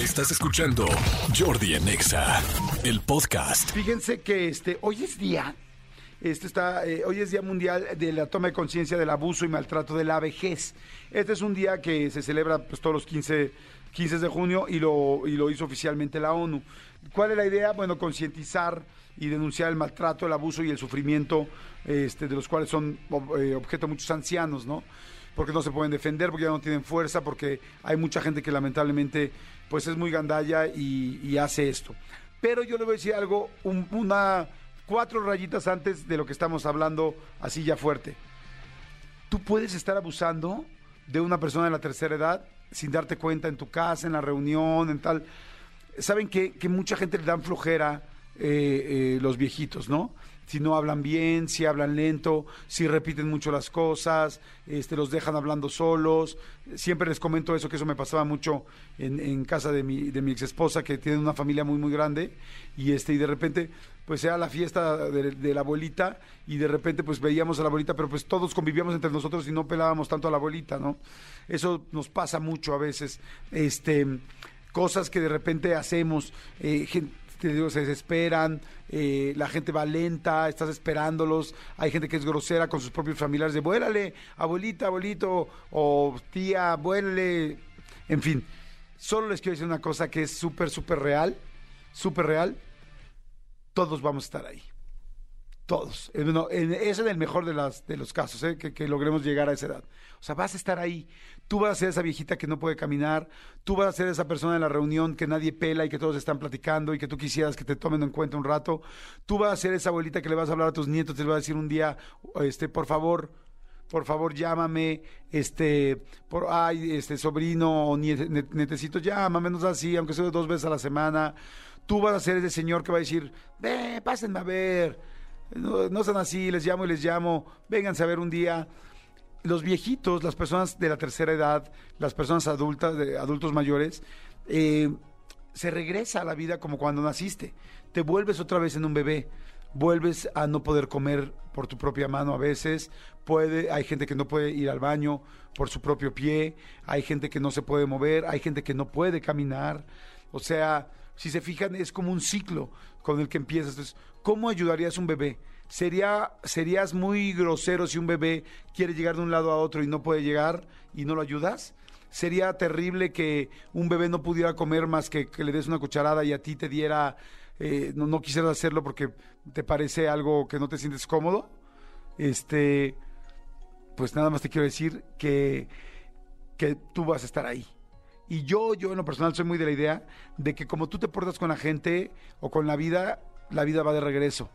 Estás escuchando Jordi Anexa, el podcast. Fíjense que este, hoy es día, este está, eh, hoy es Día Mundial de la Toma de Conciencia del Abuso y Maltrato de la Vejez. Este es un día que se celebra pues, todos los 15, 15 de junio y lo, y lo hizo oficialmente la ONU. ¿Cuál es la idea? Bueno, concientizar y denunciar el maltrato, el abuso y el sufrimiento este, de los cuales son eh, objeto muchos ancianos, ¿no? Porque no se pueden defender, porque ya no tienen fuerza, porque hay mucha gente que lamentablemente pues es muy gandalla y, hace esto. Pero yo le voy a decir algo, un- una cuatro rayitas antes de lo que estamos hablando, así ya fuerte. Tú puedes estar abusando de una persona de la tercera edad sin darte cuenta en tu casa, en la reunión, en tal. Saben que, que mucha gente le dan flojera eh, eh, los viejitos, ¿no? Si no hablan bien, si hablan lento, si repiten mucho las cosas, este, los dejan hablando solos. Siempre les comento eso, que eso me pasaba mucho en, casa de mi, de mi ex esposa, que tiene una familia muy, muy grande, y este, y de repente, pues era la fiesta de, la abuelita, y de repente pues veíamos a la abuelita, pero pues todos convivíamos entre nosotros y no pelábamos tanto a la abuelita, ¿no? Eso nos pasa mucho a veces. Este cosas que de repente hacemos, eh, gen- te digo, se desesperan, eh, la gente va lenta, estás esperándolos, hay gente que es grosera con sus propios familiares de vuélale, abuelita, abuelito, o tía, vuélale, en fin. Solo les quiero decir una cosa que es súper, súper real, súper real, todos vamos a estar ahí. Todos. Eh, no, en- es el mejor de, las, de los casos, ¿eh? que, logremos llegar a esa edad. O sea, vas a estar ahí. Tú vas a ser esa viejita que no puede caminar. Tú vas a ser esa persona en la reunión que nadie pela y que todos están platicando y que tú quisieras que te tomen en cuenta un rato. Tú vas a ser esa abuelita que le vas a hablar a tus nietos, te vas a decir un día, este, por favor, por favor llámame, este, por, ay, este sobrino o netecito, llámame, no así, aunque sea dos veces a la semana. Tú vas a ser ese señor que va a decir, ve, pásenme a ver, no, no así, les llamo y les llamo, vénganse a ver un día. Los viejitos, las personas de la tercera edad, las personas adultas, adultos mayores, eh, se regresa a la vida como cuando naciste. Te vuelves otra vez en un bebé. Vuelves a no poder comer por tu propia mano a veces. Puede, hay gente que no puede ir al baño por su propio pie. Hay gente que no se puede mover. Hay gente que no puede caminar. O sea, si se fijan, es como un ciclo con el que empiezas. Entonces, ¿cómo ayudarías a un bebé? Sería, serías muy grosero si un bebé quiere llegar de un lado a otro y no puede llegar y no lo ayudas. Sería terrible que un bebé no pudiera comer más que que le des una cucharada y a ti te diera, eh, no, no quisieras hacerlo porque te parece algo que no te sientes cómodo. Este, pues nada más te quiero decir que, que tú vas a estar ahí. Y yo, yo en lo personal soy muy de la idea de que como tú te portas con la gente o con la vida, la vida va de regreso.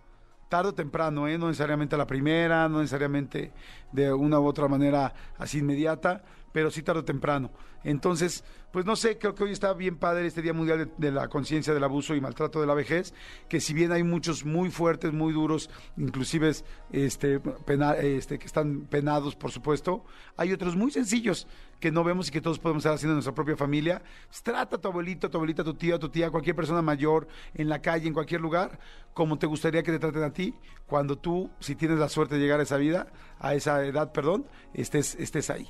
Tarde o temprano, ¿eh? no necesariamente a la primera, no necesariamente de una u otra manera así inmediata, pero sí tarde o temprano. Entonces, pues no sé, creo que hoy está bien padre este Día Mundial de, la Conciencia del Abuso y Maltrato de la Vejez, que si bien hay muchos muy fuertes, muy duros, inclusive este, pena- este, que están penados, por supuesto, hay otros muy sencillos que no vemos y que todos podemos estar haciendo en nuestra propia familia. Pues, trata a tu abuelito, a tu abuelita, a tu tío, a tu tía, a cualquier persona mayor, en la calle, en cualquier lugar, como te gustaría que te traten a ti, cuando tú, si tienes la suerte de llegar a esa vida, a esa edad, perdón, estés, estés ahí.